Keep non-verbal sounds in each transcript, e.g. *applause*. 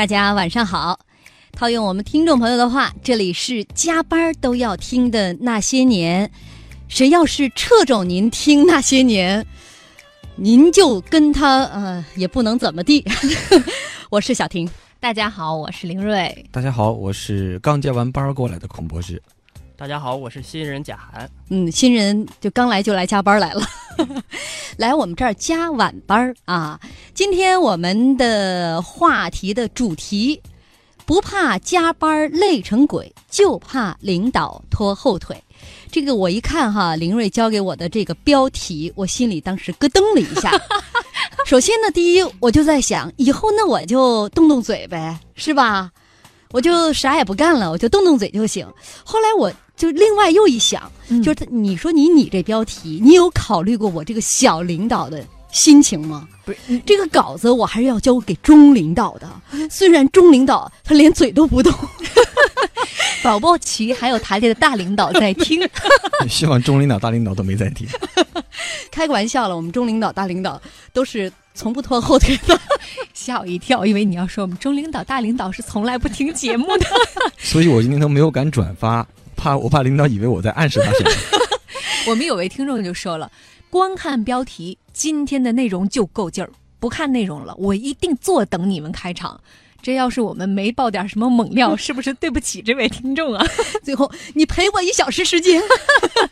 大家晚上好。套用我们听众朋友的话，这里是加班都要听的那些年。谁要是掣肘您听那些年，您就跟他呃也不能怎么地。*laughs* 我是小婷，大家好，我是林瑞。大家好，我是刚加完班过来的孔博士。大家好，我是新人贾涵。嗯，新人就刚来就来加班来了，*laughs* 来我们这儿加晚班啊。今天我们的话题的主题，不怕加班累成鬼，就怕领导拖后腿。这个我一看哈，林瑞交给我的这个标题，我心里当时咯噔了一下。*laughs* 首先呢，第一我就在想，以后那我就动动嘴呗，是吧？我就啥也不干了，我就动动嘴就行。后来我。就另外又一想，就是他，你说你你这标题，你有考虑过我这个小领导的心情吗？不是，这个稿子我还是要交给中领导的。*laughs* 虽然中领导他连嘴都不动，*laughs* 宝宝齐还有台里的大领导在听。*laughs* 希望中领导、大领导都没在听。开个玩笑了，我们中领导、大领导都是从不拖后腿的。吓我一跳，因为你要说我们中领导、大领导是从来不听节目的，所以我今天都没有敢转发。怕我怕领导以为我在暗示他什么。*laughs* 我们有位听众就说了，光看标题，今天的内容就够劲儿；不看内容了，我一定坐等你们开场。这要是我们没爆点什么猛料，是不是对不起这位听众啊？*laughs* 最后你赔我一小时时间。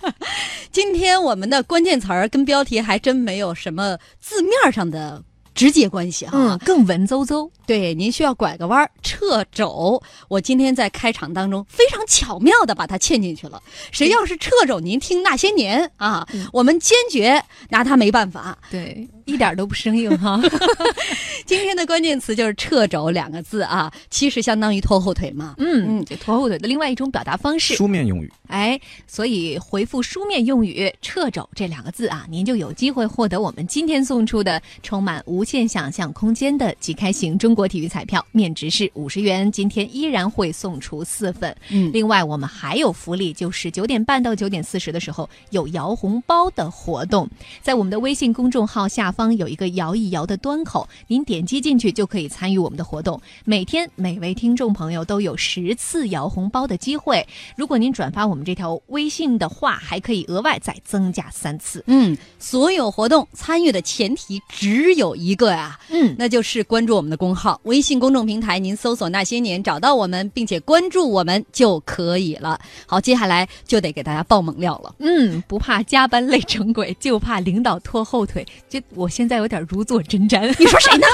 *laughs* 今天我们的关键词儿跟标题还真没有什么字面上的。直接关系哈，更文绉绉。对，您需要拐个弯儿撤肘。我今天在开场当中非常巧妙的把它嵌进去了。谁要是撤肘，您听那些年啊，我们坚决拿他没办法。对。一点都不生硬哈，*laughs* 今天的关键词就是“掣肘”两个字啊，其实相当于拖后腿嘛。嗯嗯，就拖后腿的另外一种表达方式，书面用语。哎，所以回复书面用语“掣肘”这两个字啊，您就有机会获得我们今天送出的充满无限想象空间的即开型中国体育彩票，面值是五十元，今天依然会送出四份。嗯，另外我们还有福利，就是九点半到九点四十的时候有摇红包的活动，在我们的微信公众号下。方有一个摇一摇的端口，您点击进去就可以参与我们的活动。每天每位听众朋友都有十次摇红包的机会。如果您转发我们这条微信的话，还可以额外再增加三次。嗯，所有活动参与的前提只有一个呀，嗯，那就是关注我们的公号，微信公众平台，您搜索“那些年”找到我们，并且关注我们就可以了。好，接下来就得给大家爆猛料了。嗯，不怕加班累成鬼，就怕领导拖后腿。这我。我现在有点如坐针毡，你说谁呢？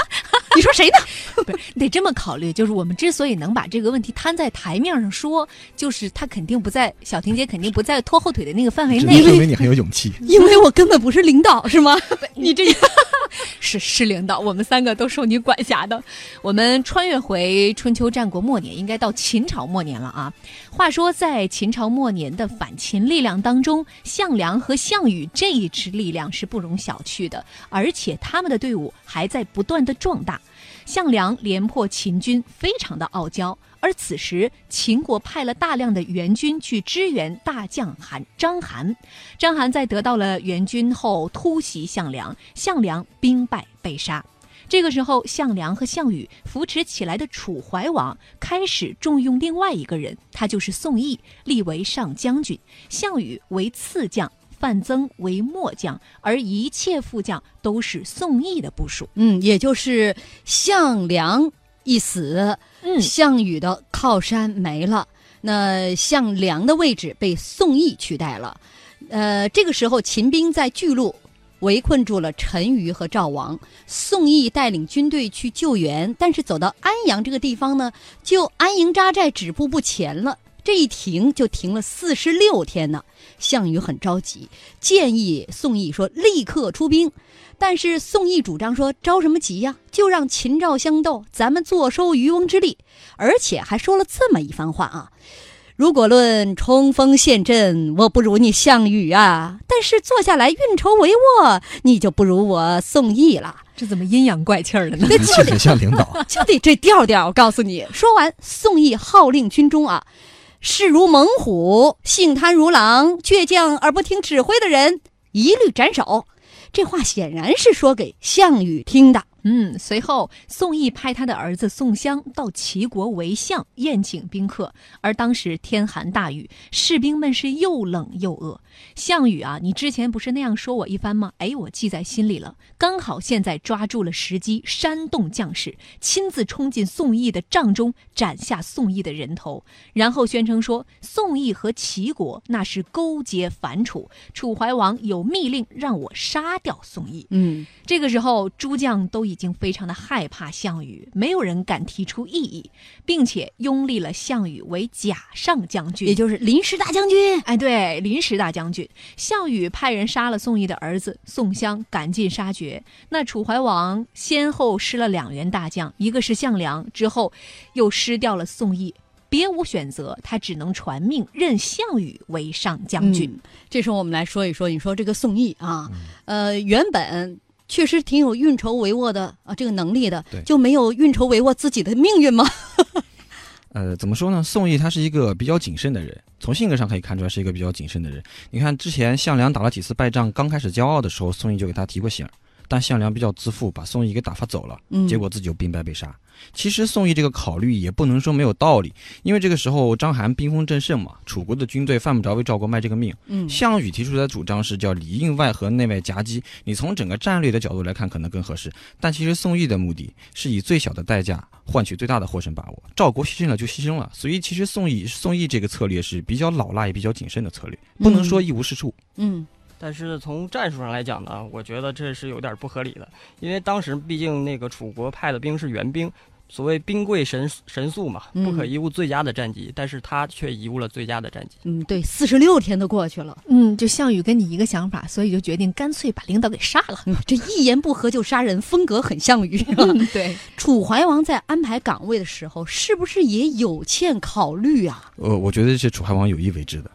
你说谁呢？*laughs* 不是得这么考虑，就是我们之所以能把这个问题摊在台面上说，就是他肯定不在小婷姐肯定不在拖后腿的那个范围内。说明你很有勇气，因为我根本不是领导，是吗？*laughs* 你这是是领导，我们三个都受你管辖的。我们穿越回春秋战国末年，应该到秦朝末年了啊。话说在秦朝末年的反秦力量当中，项梁和项羽这一支力量是不容小觑的，而且他们的队伍还在不断的壮大。项梁连破秦军，非常的傲娇。而此时，秦国派了大量的援军去支援大将韩章邯。章邯在得到了援军后，突袭项梁，项梁兵败被杀。这个时候，项梁和项羽扶持起来的楚怀王开始重用另外一个人，他就是宋义，立为上将军，项羽为次将。范增为末将，而一切副将都是宋义的部署。嗯，也就是项梁一死，嗯，项羽的靠山没了，那项梁的位置被宋义取代了。呃，这个时候秦兵在巨鹿围困住了陈馀和赵王，宋义带领军队去救援，但是走到安阳这个地方呢，就安营扎寨，止步不前了。这一停就停了四十六天呢。项羽很着急，建议宋义说立刻出兵，但是宋义主张说着什么急呀？就让秦赵相斗，咱们坐收渔翁之利。而且还说了这么一番话啊：如果论冲锋陷阵，我不如你项羽啊；但是坐下来运筹帷幄，你就不如我宋义了。这怎么阴阳怪气儿的呢？*laughs* *laughs* 就得像领导，*laughs* 就得这调调。我告诉你，说完，宋义号令军中啊。势如猛虎，性贪如狼，倔强而不听指挥的人，一律斩首。这话显然是说给项羽听的。嗯，随后宋义派他的儿子宋襄到齐国为相，宴请宾客。而当时天寒大雨，士兵们是又冷又饿。项羽啊，你之前不是那样说我一番吗？哎，我记在心里了。刚好现在抓住了时机，煽动将士，亲自冲进宋义的帐中，斩下宋义的人头，然后宣称说宋义和齐国那是勾结反楚，楚怀王有密令让我杀掉宋义。嗯，这个时候诸将都已经非常的害怕项羽，没有人敢提出异议，并且拥立了项羽为假上将军，也就是临时大将军。哎，对，临时大将军。项羽派人杀了宋义的儿子宋襄，赶尽杀绝。那楚怀王先后失了两员大将，一个是项梁，之后又失掉了宋义，别无选择，他只能传命任项羽为上将军。嗯这时候我们来说一说，你说这个宋义啊，呃，原本确实挺有运筹帷幄的啊，这个能力的，就没有运筹帷幄自己的命运吗？*laughs* 呃，怎么说呢？宋义他是一个比较谨慎的人，从性格上可以看出来是一个比较谨慎的人。你看之前项梁打了几次败仗，刚开始骄傲的时候，宋义就给他提过醒儿，但项梁比较自负，把宋义给打发走了，嗯结果自己就兵败被杀。其实宋义这个考虑也不能说没有道理，因为这个时候章邯兵锋正盛嘛，楚国的军队犯不着为赵国卖这个命。嗯项羽提出来的主张是叫里应外合、内外夹击。你从整个战略的角度来看，可能更合适。但其实宋义的目的是以最小的代价换取最大的获胜把握。赵国牺牲了就牺牲了，所以其实宋义宋义这个策略是比较老辣也比较谨慎的策略，不能说一无是处。嗯但是从战术上来讲呢，我觉得这是有点不合理的，因为当时毕竟那个楚国派的兵是援兵，所谓兵贵神神速嘛，嗯不可贻误最佳的战绩，但是他却贻误了最佳的战绩。嗯，对，四十六天都过去了，嗯，就项羽跟你一个想法，所以就决定干脆把领导给杀了。嗯这一言不合就杀人，风格很项羽。嗯，对，楚怀王在安排岗位的时候，是不是也有欠考虑啊？呃，我觉得是楚怀王有意为之的。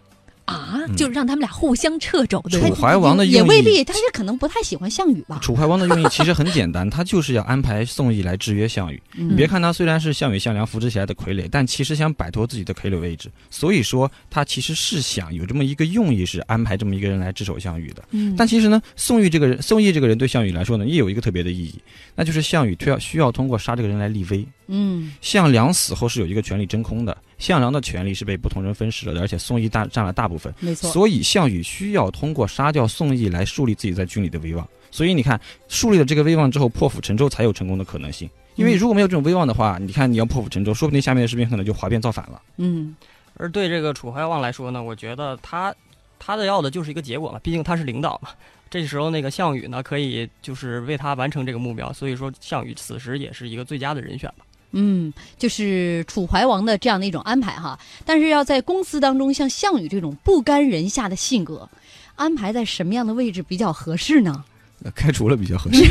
啊，嗯就让他们俩互相掣肘，对？楚怀王的用意也未必，他也可能不太喜欢项羽吧。*laughs* 楚怀王的用意其实很简单，他就是要安排宋义来制约项羽。嗯你别看他虽然是项羽、项梁扶持起来的傀儡，但其实想摆脱自己的傀儡位置。所以说，他其实是想有这么一个用意，是安排这么一个人来制守项羽的。嗯，但其实呢，宋义这个人，宋义这个人对项羽来说呢，也有一个特别的意义，那就是项羽推要需要通过杀这个人来立威。嗯项梁死后是有一个权力真空的，项梁的权力是被不同人分食了的，而且宋义大占了大部分，没错。所以项羽需要通过杀掉宋义来树立自己在军里的威望。所以你看，树立了这个威望之后，破釜沉舟才有成功的可能性。因为如果没有这种威望的话，你看你要破釜沉舟，说不定下面的士兵可能就哗变造反了。嗯而对这个楚怀王来说呢，我觉得他他的要的就是一个结果嘛，毕竟他是领导嘛。这时候那个项羽呢，可以就是为他完成这个目标，所以说项羽此时也是一个最佳的人选吧。嗯，就是楚怀王的这样的一种安排哈。但是要在公司当中，像项羽这种不甘人下的性格，安排在什么样的位置比较合适呢？那 *laughs* 开除了比较合适。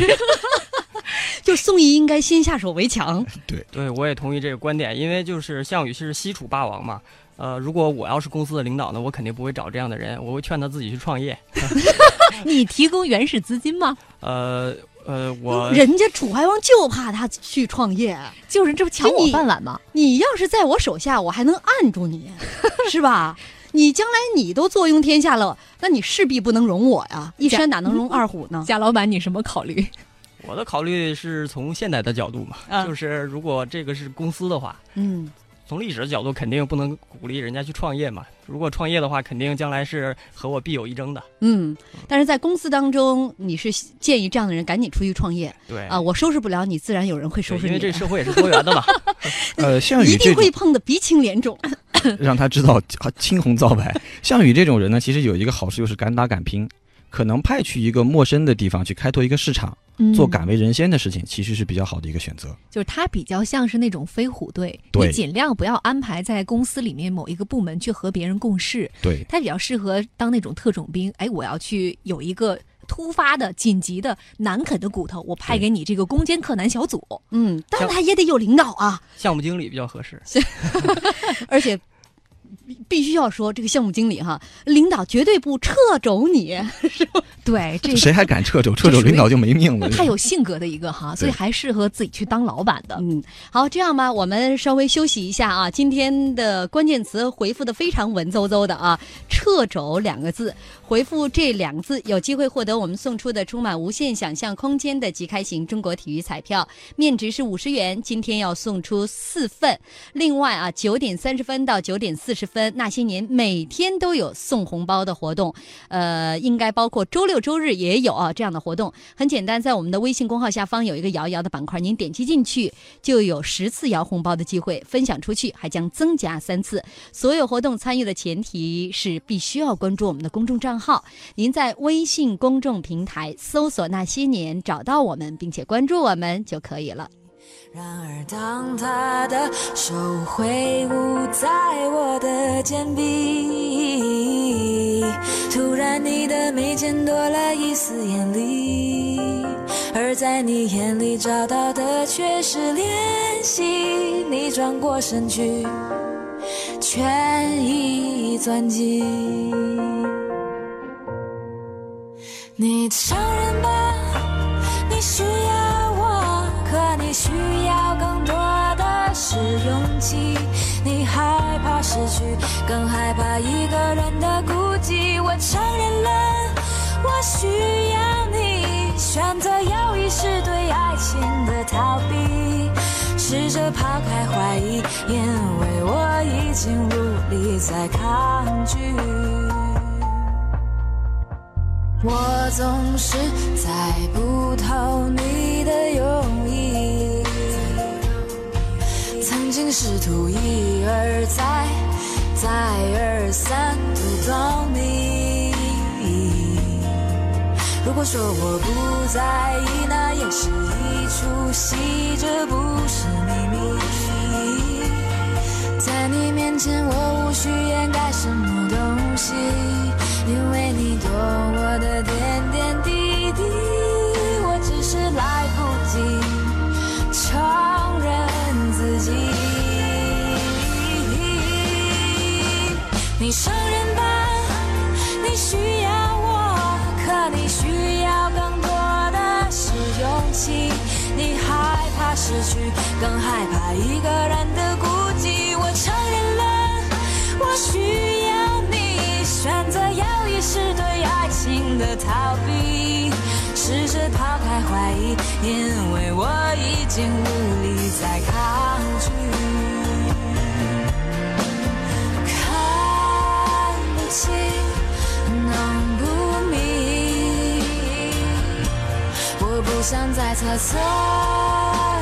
就宋义应该先下手为强。*laughs* 对对，我也同意这个观点，因为就是项羽是西楚霸王嘛。呃，如果我要是公司的领导呢，我肯定不会找这样的人，我会劝他自己去创业。*laughs* 你提供原始资金吗？呃呃，我人家楚怀王就怕他去创业，就是这不抢我饭碗吗？你要是在我手下，我还能按住你，*laughs* 是吧？你将来你都坐拥天下了，那你势必不能容我呀！一山哪能容 *laughs* 二虎呢？贾老板，你什么考虑？我的考虑是从现代的角度嘛，啊就是如果这个是公司的话，嗯从历史的角度肯定不能鼓励人家去创业嘛。如果创业的话，肯定将来是和我必有一争的。嗯，但是在公司当中，你是建议这样的人赶紧出去创业对啊！我收拾不了你，自然有人会收拾你，因为这个社会也是多元的嘛。*laughs* 呃，项羽一定会碰的鼻青脸肿。*laughs* 让他知道啊青红皂白。项羽这种人呢，其实有一个好处就是敢打敢拼，可能派去一个陌生的地方去开拓一个市场，做嗯敢为人先的事情，其实是比较好的一个选择。就是他比较像是那种飞虎队，你尽量不要安排在公司里面某一个部门去和别人共事，对，他比较适合当那种特种兵。哎，我要去有一个突发的、紧急的、难啃的骨头，我派给你这个攻坚克难小组。嗯，但他也得有领导啊，项目经理比较合适。*laughs* *laughs* 而且必必须要说，这个项目经理哈，领导绝对不撤肘你，*laughs* 对，这谁还敢撤肘？撤肘领导就没命了。太有性格的一个哈，所以还适合自己去当老板的。嗯，好，这样吧，我们稍微休息一下啊。今天的关键词回复的非常文绉绉的啊，“撤肘”两个字，回复这两个字，有机会获得我们送出的充满无限想象空间的即开型中国体育彩票，面值是五十元，今天要送出四份。另外啊，九点三十分到九点四十分，那些年每天都有送红包的活动，呃，应该包括周六周日也有啊这样的活动。很简单，在我们的微信公号下方有一个摇一摇的板块，您点击进去就有十次摇红包的机会，分享出去还将增加三次。所有活动参与的前提是必须要关注我们的公众账号，您在微信公众平台搜索“那些年”找到我们，并且关注我们就可以了。然而，当他的手挥舞在我的肩臂，突然你的眉间多了一丝艳丽，而在你眼里找到的却是怜惜。你转过身去，全已钻进你承认吧，你需要。失去，更害怕一个人的孤寂。我承认了，我需要你。选择犹豫是对爱情的逃避，试着抛开怀疑，因为我已经无力再抗拒。我总是猜不透你的用意。试图一而再、再而三读懂你。如果说我不在意，那也是一出戏，这不是秘密。在你面前，我无需掩盖什么东西，因为你懂我的点点你承认吧，你需要我，可你需要更多的是勇气。你害怕失去，更害怕一个人的孤寂。我承认了，我需要你。选择犹豫是对爱情的逃避。试着抛开怀疑，因为我已经无力再抗拒。不想再猜测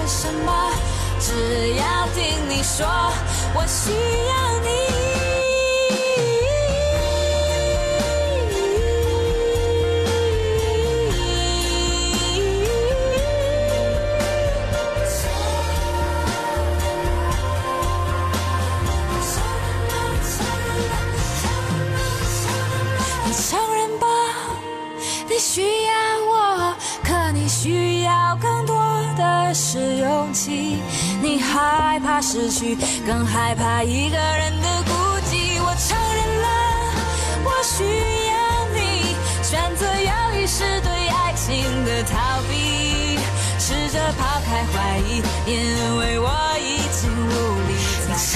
什么，只要听你说，我因为我已经无力再抗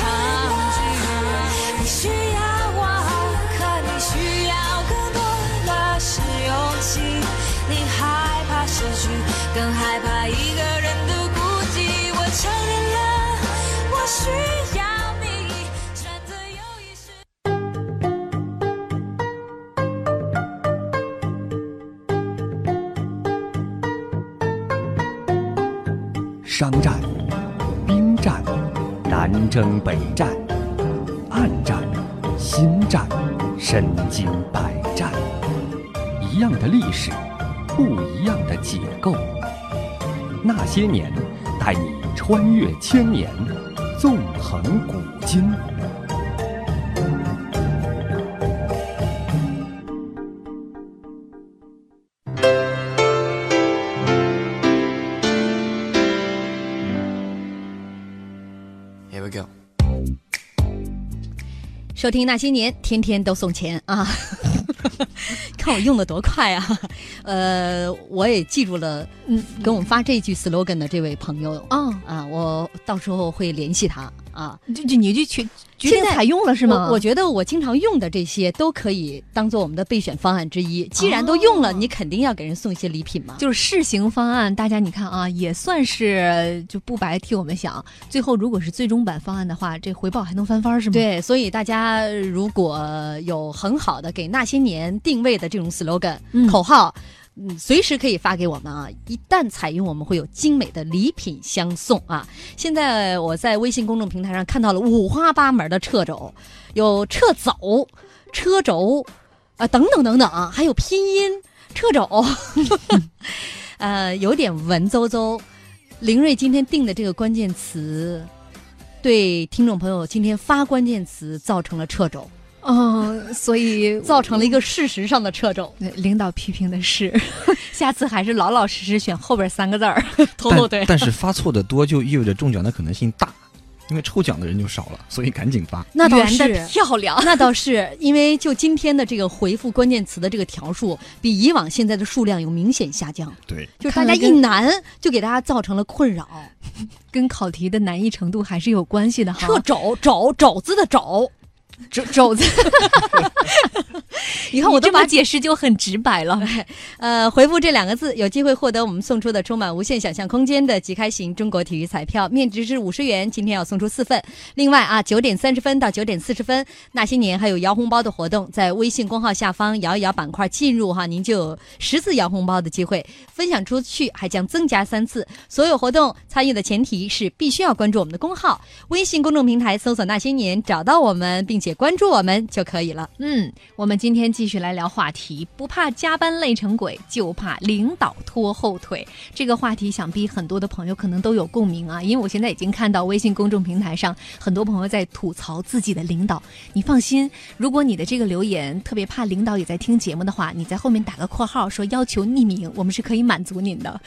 拒。征北战、暗战、心战、身经百战，一样的历史。不一样的解构，那些年，带你穿越千年，纵横古今。收听那些年，天天都送钱啊！*laughs* 看我用的多快啊！呃，我也记住了，嗯，给我们发这句 slogan 的这位朋友哦，啊，我到时候会联系他啊。就就你就去决定现在采用了是吗？我我觉得我经常用的这些都可以当做我们的备选方案之一。既然都用了，哦你肯定要给人送一些礼品嘛。就是试行方案，大家你看啊，也算是就不白替我们想。最后如果是最终版方案的话，这回报还能翻番是吗？，对，所以大家如果有很好的给那些年定位的这种 slogan、嗯口号，嗯，随时可以发给我们啊！一旦采用，我们会有精美的礼品相送啊！现在我在微信公众平台上看到了五花八门的掣肘，有撤走、车轴，啊、等等等等，还有拼音掣肘，*laughs* 呃，有点文绉绉。林睿今天定的这个关键词，对听众朋友今天发关键词造成了掣肘，嗯、所以 *laughs* 造成了一个事实上的掣肘。领导批评的是，*laughs* 下次还是老老实实选后边三个字儿。*laughs* 对但，是发错的多就意味着中奖的可能性大，因为抽奖的人就少了，所以赶紧发。那倒圆的是。漂亮。那倒是，因为就今天的这个回复关键词的这个条数，比以往现在的数量有明显下降，对，就是大家一难就给大家造成了困扰。跟考题的难易程度还是有关系的哈。掣肘肘肘子的肘，肘肘子，*laughs* 你看我都把解释就很直白了。*laughs* 呃，回复这两个字，有机会获得我们送出的充满无限想象空间的即开型中国体育彩票，面值是五十元，今天要送出四份。另外啊，九点三十分到九点四十分，那些年还有摇红包的活动，在微信公号下方摇一摇板块进入哈，您就有十次摇红包的机会，分享出去还将增加三次。所有活动参与的前提是必须要关注我们的公号，微信公众平台搜索那些年，找到我们并且关注我们就可以了。嗯，我们今天继续来聊话题，不怕加班累成鬼，就怕领导拖后腿。这个话题想必很多的朋友可能都有共鸣啊，因为我现在已经看到微信公众平台上很多朋友在吐槽自己的领导。你放心，如果你的这个留言特别怕领导也在听节目的话，你在后面打个括号说要求匿名，我们是可以满足您的。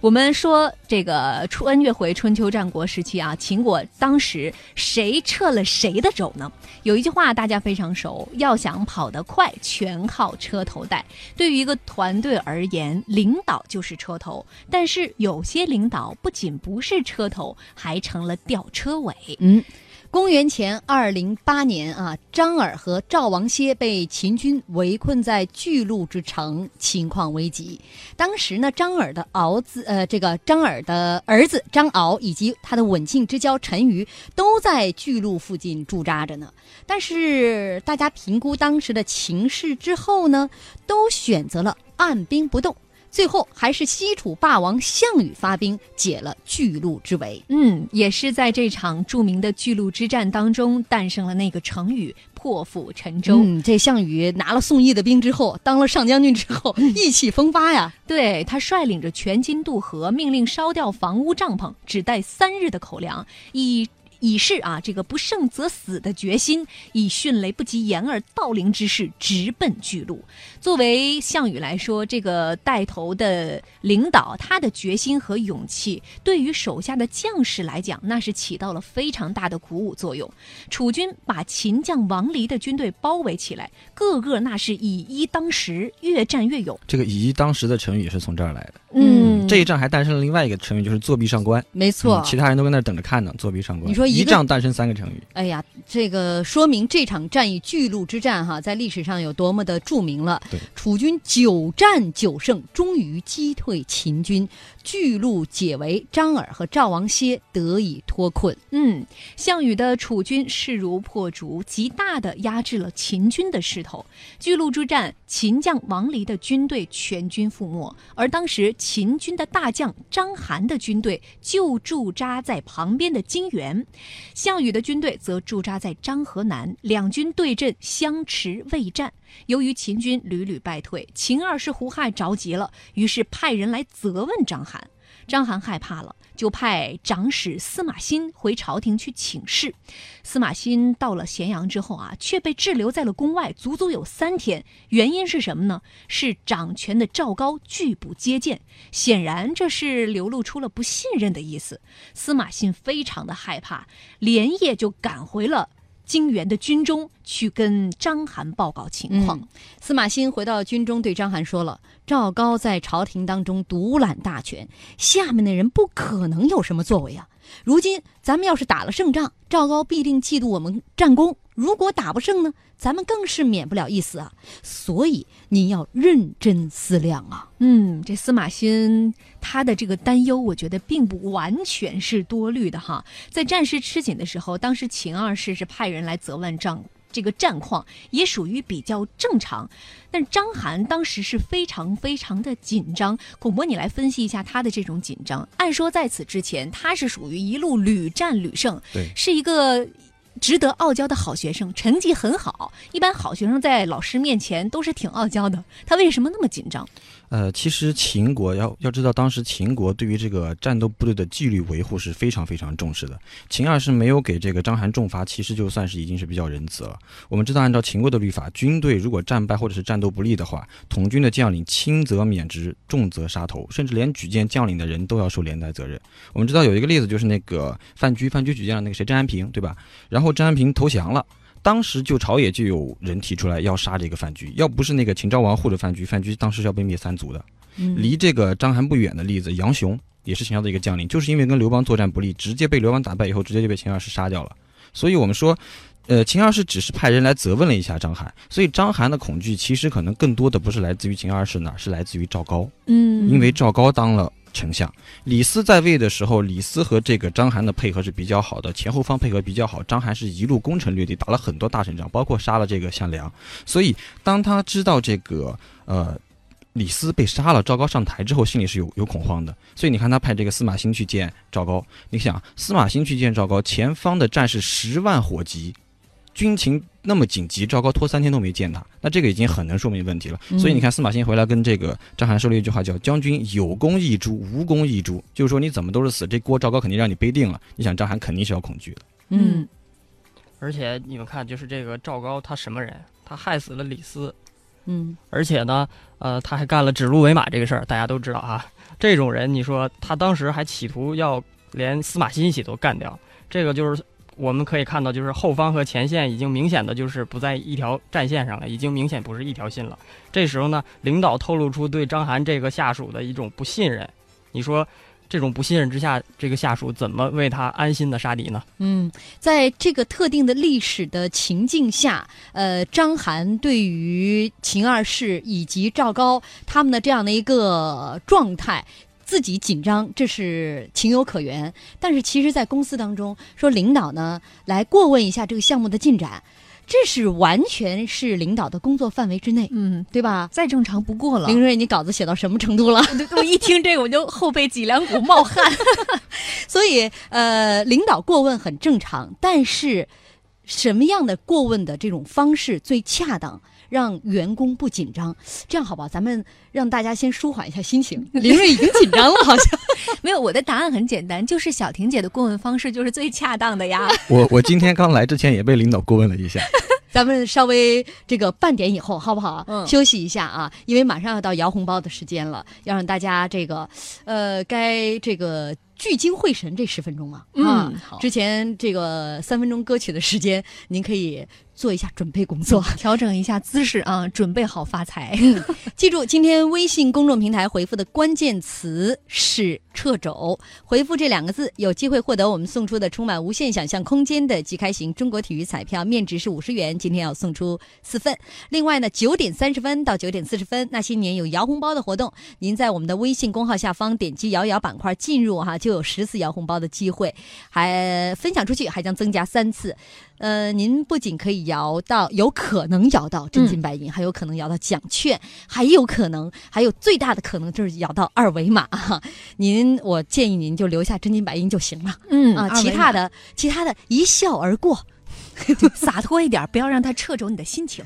我们说这个穿越回春秋战国时期啊，秦国当时谁撤了谁的肘呢？有一句话大家非常熟，要想跑得快，全靠车头带。对于一个团队而言，领导就是车头，但是有些领导不仅不是车头，还成了吊车尾。嗯，公元前二零八年啊，张耳和赵王歇被秦军围困在巨鹿之城，情况危急。当时呢，张耳的敖子，呃，这个张耳的儿子张敖以及他的刎庆之交陈馀都在巨鹿附近驻扎着呢。但是大家评估当时的情势之后呢，都选择了按兵不动。最后还是西楚霸王项羽发兵解了巨鹿之围。嗯，也是在这场著名的巨鹿之战当中诞生了那个成语“破釜沉舟”。嗯，这项羽拿了宋义的兵之后，当了上将军之后，意气风发呀。对他率领着全军渡河，命令烧掉房屋帐篷，只带三日的口粮，以以示啊这个不胜则死的决心，以迅雷不及掩耳盗铃之势直奔巨鹿。作为项羽来说，这个带头的领导，他的决心和勇气，对于手下的将士来讲，那是起到了非常大的鼓舞作用。楚军把秦将王离的军队包围起来，个个那是以一当十，越战越勇。这个以一当十的成语也是从这儿来的。嗯这一仗还诞生了另外一个成语，就是作弊上官。没错嗯，其他人都跟那儿等着看呢，作弊上官。你说一一仗诞生三个成语，哎呀，这个说明这场战役巨鹿之战哈，在历史上有多么的著名了。对，楚军九战九胜，终于击退秦军，巨鹿解围，张耳和赵王歇得以脱困。嗯，项羽的楚军势如破竹，极大的压制了秦军的势头。巨鹿之战，秦将王离的军队全军覆没，而当时秦军的大将章邯的军队就驻扎在旁边的金原，项羽的军队则驻扎在漳河南，两军对阵相持未战。由于秦军屡屡败退，秦二世胡亥着急了，于是派人来责问章邯。章邯害怕了，就派长史司马欣回朝廷去请示。司马欣到了咸阳之后啊，却被滞留在了宫外，足足有三天。原因是什么呢？是掌权的赵高拒不接见，显然这是流露出了不信任的意思。司马欣非常的害怕，连夜就赶回了。金元的军中去跟章邯报告情况。司马欣回到军中，对章邯说了：“赵高在朝廷当中独揽大权，下面的人不可能有什么作为啊。如今咱们要是打了胜仗，赵高必定嫉妒我们战功；如果打不胜呢，咱们更是免不了一死啊。所以您要认真思量啊。嗯，这司马欣他的这个担忧，我觉得并不完全是多虑的哈。在战事吃紧的时候，当时秦二世是派人来责问仗这个战况，也属于比较正常。但张邯当时是非常非常的紧张。孔博，你来分析一下他的这种紧张。按说在此之前，他是属于一路屡战屡胜，对是一个。值得傲娇的好学生，成绩很好。一般好学生在老师面前都是挺傲娇的，他为什么那么紧张？呃，其实秦国要要知道，当时秦国对于这个战斗部队的纪律维护是非常非常重视的。秦二世没有给这个章邯重罚，其实就算是已经是比较仁慈了。我们知道，按照秦国的律法，军队如果战败或者是战斗不利的话，统军的将领轻则免职，重则杀头，甚至连举荐将领的人都要受连带责任。我们知道有一个例子，就是那个范雎，范雎举荐了那个谁张安平，对吧？然后张安平投降了。当时就朝野就有人提出来要杀这个范雎，要不是那个秦昭王护着范雎，范雎当时是要被灭三族的。嗯离这个章邯不远的例子，杨雄也是秦朝的一个将领，就是因为跟刘邦作战不利，直接被刘邦打败以后，直接就被秦二世杀掉了。所以我们说，呃，秦二世只是派人来责问了一下章邯，所以章邯的恐惧其实可能更多的不是来自于秦二世哪，是来自于赵高，嗯因为赵高当了。丞相李斯在位的时候，李斯和这个章邯的配合是比较好的，前后方配合比较好。章邯是一路攻城略地，打了很多大胜仗，包括杀了这个项梁。所以当他知道这个呃李斯被杀了，赵高上台之后，心里是有有恐慌的。所以你看他派这个司马欣去见赵高，你想司马欣去见赵高，前方的战士十万火急，军情那么紧急，赵高拖三天都没见他，那这个已经很能说明问题了。嗯所以你看司马欣回来跟这个章邯说了一句话，叫“将军有功一诛，无功一诛”，就是说你怎么都是死，这锅赵高肯定让你背定了。你想章邯肯定是要恐惧的。嗯而且你们看，就是这个赵高他什么人？他害死了李斯，嗯而且呢，呃，他还干了指鹿为马这个事儿，大家都知道啊。这种人，你说他当时还企图要连司马欣一起都干掉，这个就是我们可以看到，就是后方和前线已经明显的就是不在一条战线上了，已经明显不是一条心了。这时候呢，领导透露出对章邯这个下属的一种不信任，你说这种不信任之下，这个下属怎么为他安心的杀敌呢？嗯，在这个特定的历史的情境下，呃，章邯对于秦二世以及赵高他们的这样的一个状态。自己紧张，这是情有可原。但是其实，在公司当中，说领导呢来过问一下这个项目的进展，这是完全是领导的工作范围之内，嗯，对吧？再正常不过了。林瑞，你稿子写到什么程度了？*laughs* 我我一听这个，我就后背脊梁骨冒汗。*laughs* 所以，呃，领导过问很正常，但是什么样的过问的这种方式最恰当，让员工不紧张？这样好不好？咱们让大家先舒缓一下心情。*laughs* 林瑞已经紧张了，好像。*laughs* 没有，我的答案很简单，就是小婷姐的过问方式就是最恰当的呀。*laughs* 我我今天刚来之前也被领导过问了一下，咱们稍微这个半点以后，好不好？嗯休息一下啊，因为马上要到摇红包的时间了，要让大家这个，呃，该这个聚精会神这十分钟啊。啊嗯好之前这个三分钟歌曲的时间，您可以做一下准备工作。调整一下姿势啊，*laughs* 准备好发财。记住，今天微信公众平台回复的关键词是“掣肘”，回复这两个字，有机会获得我们送出的充满无限想象空间的即开型中国体育彩票，面值是五十元，今天要送出四份。另外呢，九点三十分到九点四十分，那些年有摇红包的活动，您在我们的微信公号下方点击摇一摇板块进入哈，就有十次摇红包的机会，还分享出去还将增加三次。呃，您不仅可以摇到，有可能摇到真金白银，还有可能摇到奖券，还有可能，还有最大的可能就是摇到二维码。哈。*laughs* 您，我建议您就留下真金白银就行了、嗯啊，其他的，其他的一笑而过。*laughs* 洒脱一点，不要让它掣肘你的心情。